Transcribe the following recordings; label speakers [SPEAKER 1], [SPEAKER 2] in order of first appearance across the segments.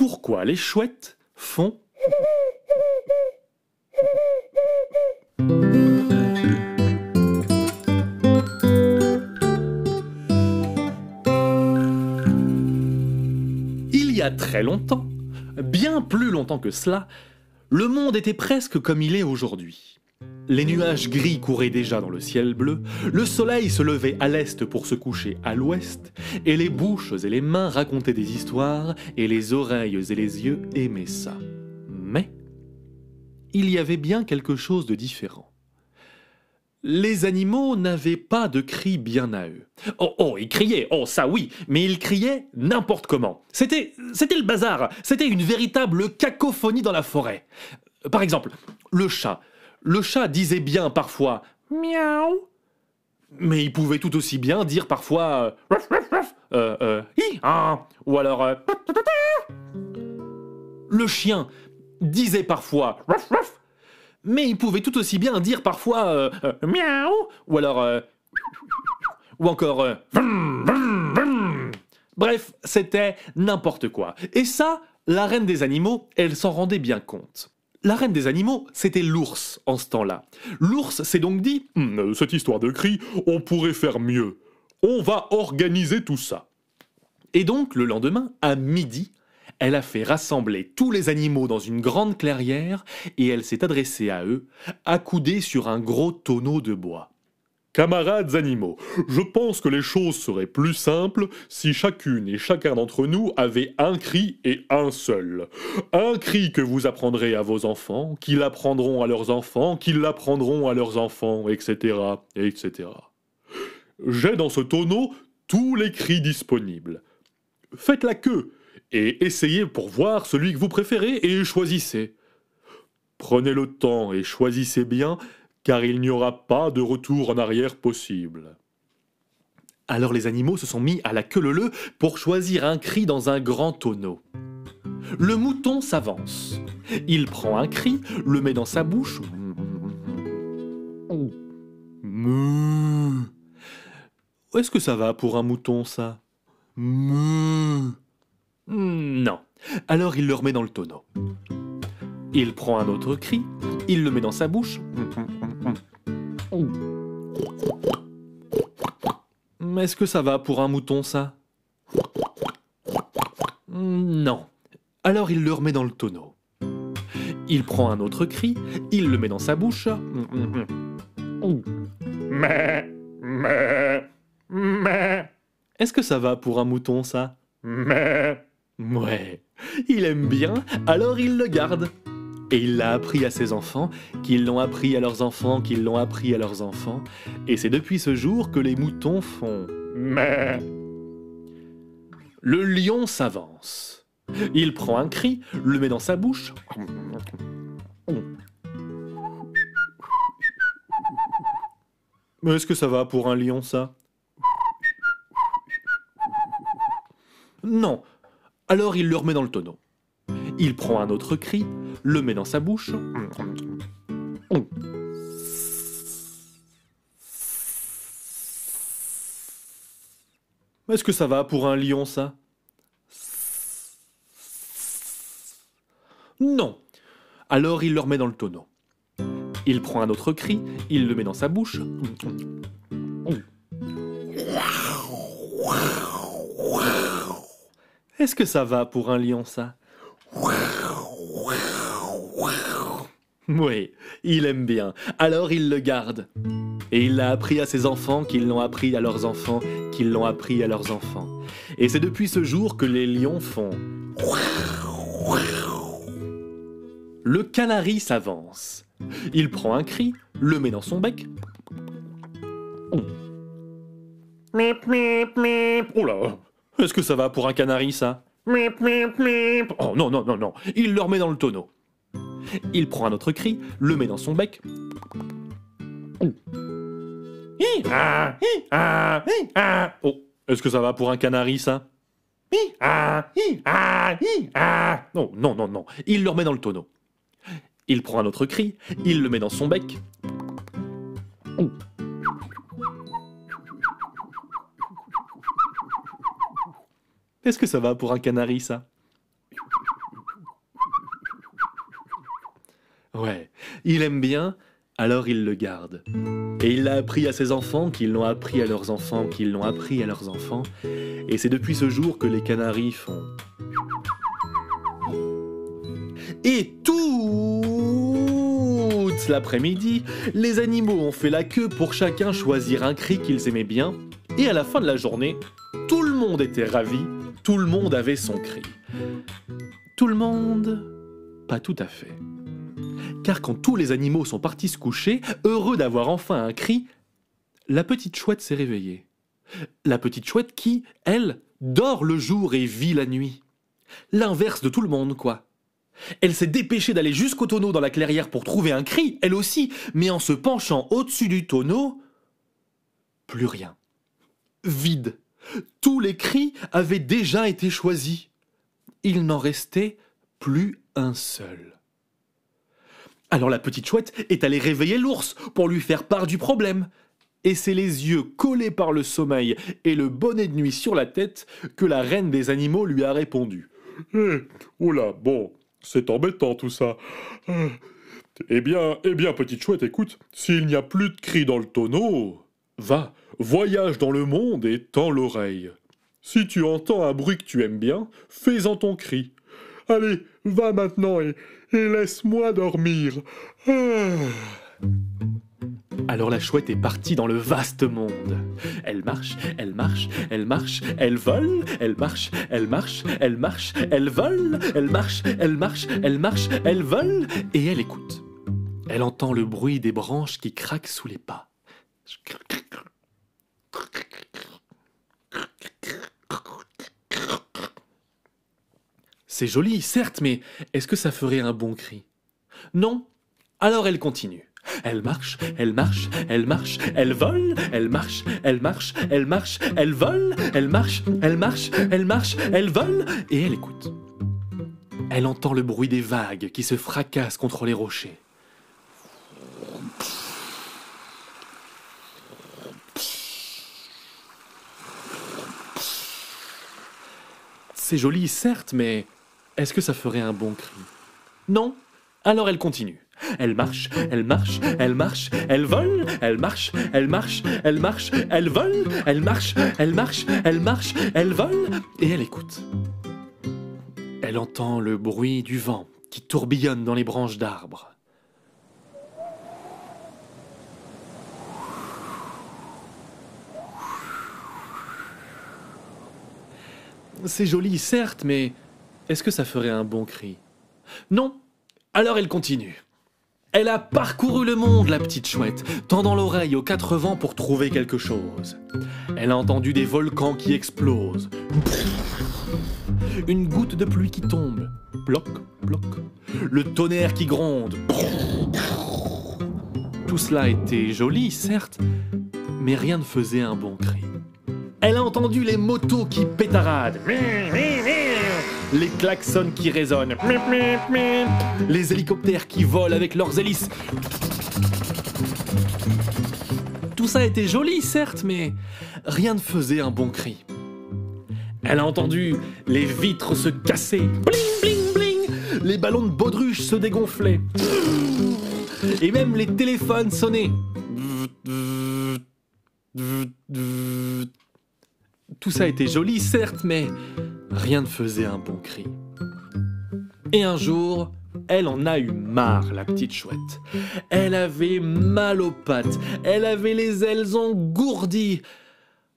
[SPEAKER 1] Pourquoi les chouettes font Il y a très longtemps, bien plus longtemps que cela, le monde était presque comme il est aujourd'hui. Les nuages gris couraient déjà dans le ciel bleu, le soleil se levait à l'est pour se coucher à l'ouest, et les bouches et les mains racontaient des histoires, et les oreilles et les yeux aimaient ça. Mais il y avait bien quelque chose de différent. Les animaux n'avaient pas de cris bien à eux. Oh, oh, ils criaient, oh, ça oui, mais ils criaient n'importe comment. C'était, c'était le bazar, c'était une véritable cacophonie dans la forêt. Par exemple, le chat. Le chat disait bien parfois miaou, mais il pouvait tout aussi bien dire parfois euh, euh, euh, hein, ou alors euh, le chien disait parfois mais il pouvait tout aussi bien dire parfois euh, euh, miaou ou alors ou encore bref c'était n'importe quoi. Et ça la reine des animaux elle s'en rendait bien compte la reine des animaux, c'était l'ours en ce temps-là. L'ours s'est donc dit Hum, Cette histoire de cri, on pourrait faire mieux. On va organiser tout ça. Et donc, le lendemain, à midi, elle a fait rassembler tous les animaux dans une grande clairière et elle s'est adressée à eux, accoudée sur un gros tonneau de bois. Camarades animaux, je pense que les choses seraient plus simples si chacune et chacun d'entre nous avait un cri et un seul. Un cri que vous apprendrez à vos enfants, qui l'apprendront à leurs enfants, qui l'apprendront à leurs enfants, etc., etc. J'ai dans ce tonneau tous les cris disponibles. Faites la queue et essayez pour voir celui que vous préférez et choisissez. Prenez le temps et choisissez bien, car il n'y aura pas de retour en arrière possible. Alors les animaux se sont mis à la queue leu pour choisir un cri dans un grand tonneau. Le mouton s'avance. Il prend un cri, le met dans sa bouche. Est-ce que ça va pour un mouton, ça? Non. Alors il le remet dans le tonneau. Il prend un autre cri, il le met dans sa bouche. Est-ce que ça va pour un mouton, ça Non. Alors il le remet dans le tonneau. Il prend un autre cri, il le met dans sa bouche. Mais. Est-ce que ça va pour un mouton, ça Mais. Ouais, il aime bien, alors il le garde. Et il l'a appris à ses enfants, qui l'ont appris à leurs enfants, qui l'ont appris à leurs enfants. Et c'est depuis ce jour que les moutons font mais. Le lion s'avance. Il prend un cri, le met dans sa bouche. Mais est-ce que ça va pour un lion, ça? Non. Alors il le remet dans le tonneau. Il prend un autre cri, le met dans sa bouche. Est-ce que ça va pour un lion, ça? Non. Alors il le remet dans le tonneau. Il prend un autre cri, il le met dans sa bouche. Est-ce que ça va pour un lion, ça? Oui, il aime bien. Alors il le garde. Et il l'a appris à ses enfants, qui l'ont appris à leurs enfants, qui l'ont appris à leurs enfants. Et c'est depuis ce jour que les lions font. Le canari s'avance. Il prend un cri, le met dans son bec. Mip, mip, mip. Oh là Est-ce que ça va pour un canari, ça? Mip, mip, mip. Oh non, non, non, non. Il le remet dans le tonneau. Il prend un autre cri, le met dans son bec. Oh, est-ce que ça va pour un canari, ça? Non, non, non, non. Il le remet dans le tonneau. Il prend un autre cri, il le met dans son bec. Est-ce que ça va pour un canari, ça? Ouais, il aime bien, alors il le garde. Et il l'a appris à ses enfants, qui l'ont appris à leurs enfants, qui l'ont appris à leurs enfants. Et c'est depuis ce jour que les canaris font... Et toute l'après-midi, les animaux ont fait la queue pour chacun choisir un cri qu'ils aimaient bien. Et à la fin de la journée, tout le monde était ravi, tout le monde avait son cri. Tout le monde Pas tout à fait. Car quand tous les animaux sont partis se coucher, heureux d'avoir enfin un cri, la petite chouette s'est réveillée. La petite chouette qui, elle, dort le jour et vit la nuit. L'inverse de tout le monde, quoi. Elle s'est dépêchée d'aller jusqu'au tonneau dans la clairière pour trouver un cri, elle aussi, mais en se penchant au-dessus du tonneau, plus rien. Vide. Tous les cris avaient déjà été choisis. Il n'en restait plus un seul. Alors la petite chouette est allée réveiller l'ours pour lui faire part du problème. Et c'est les yeux collés par le sommeil et le bonnet de nuit sur la tête que la reine des animaux lui a répondu.
[SPEAKER 2] Eh, oula, bon, c'est embêtant tout ça. Eh bien, eh bien, petite chouette, écoute, s'il n'y a plus de cris dans le tonneau, va, voyage dans le monde et tends l'oreille. Si tu entends un bruit que tu aimes bien, fais-en ton cri. Allez, va maintenant et, et laisse-moi dormir. Ah.
[SPEAKER 1] Alors la chouette est partie dans le vaste monde. Elle marche, elle marche, elle marche, elle vole, elle marche, elle marche, elle marche, elle vole, elle marche, elle marche, elle marche, elle vole, et elle écoute. Elle entend le bruit des branches qui craquent sous les pas. C'est joli, certes, mais est-ce que ça ferait un bon cri? Non Alors elle continue. Elle marche, elle marche, elle marche, elle vole, elle marche, elle marche, elle marche, elle vole, elle marche, elle marche, elle marche, elle vole, et elle écoute. Elle entend le bruit des vagues qui se fracassent contre les rochers. C'est joli, certes, mais est-ce que ça ferait un bon cri? Non Alors elle continue. Elle marche, elle marche, elle marche, elle vole, elle marche, elle marche, elle marche, elle vole, elle marche, elle marche, elle marche, elle vole, et elle écoute. Elle entend le bruit du vent qui tourbillonne dans les branches d'arbres. C'est joli, certes, mais est-ce que ça ferait un bon cri? Non Alors elle continue. Elle a parcouru le monde, la petite chouette, tendant l'oreille aux quatre vents pour trouver quelque chose. Elle a entendu des volcans qui explosent. Une goutte de pluie qui tombe. Bloc, bloc. Le tonnerre qui gronde. Tout cela était joli, certes, mais rien ne faisait un bon cri. Elle a entendu les motos qui pétaradent les klaxons qui résonnent, les hélicoptères qui volent avec leurs hélices. Tout ça était joli, certes, mais rien ne faisait un bon cri. Elle a entendu les vitres se casser, bling bling bling, les ballons de baudruche se dégonflaient, et même les téléphones sonnaient. Tout ça était joli, certes, mais rien ne faisait un bon cri. Et un jour, elle en a eu marre, la petite chouette. Elle avait mal aux pattes, elle avait les ailes engourdies.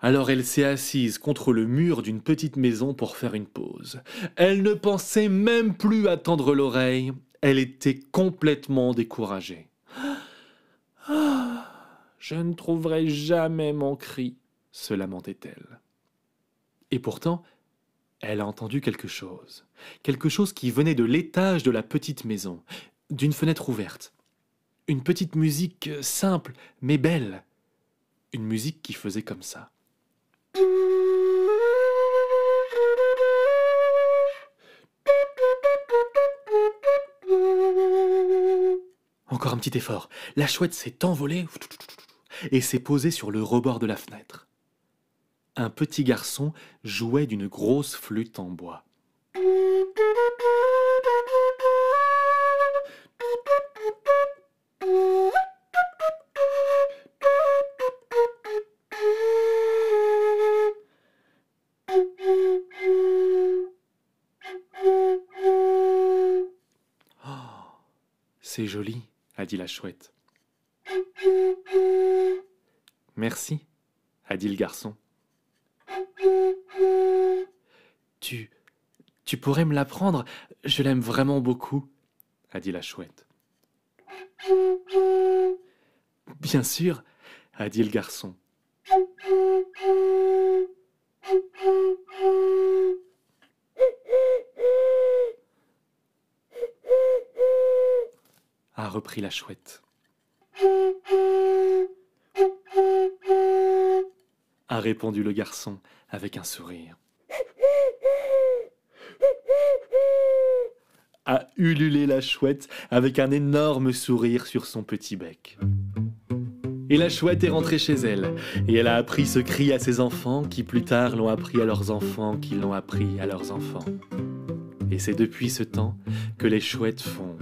[SPEAKER 1] Alors elle s'est assise contre le mur d'une petite maison pour faire une pause. Elle ne pensait même plus à tendre l'oreille, elle était complètement découragée. Ah, je ne trouverai jamais mon cri, se lamentait-elle. Et pourtant, elle a entendu quelque chose. Quelque chose qui venait de l'étage de la petite maison, d'une fenêtre ouverte. Une petite musique simple, mais belle. Une musique qui faisait comme ça. Encore un petit effort. La chouette s'est envolée et s'est posée sur le rebord de la fenêtre un petit garçon jouait d'une grosse flûte en bois. Oh, c'est joli, a dit la chouette. Merci, a dit le garçon. Tu. Tu pourrais me l'apprendre? Je l'aime vraiment beaucoup, a dit la chouette. Bien sûr, a dit le garçon. a repris la chouette. a répondu le garçon avec un sourire. A ululé la chouette avec un énorme sourire sur son petit bec. Et la chouette est rentrée chez elle, et elle a appris ce cri à ses enfants qui plus tard l'ont appris à leurs enfants qui l'ont appris à leurs enfants. Et c'est depuis ce temps que les chouettes font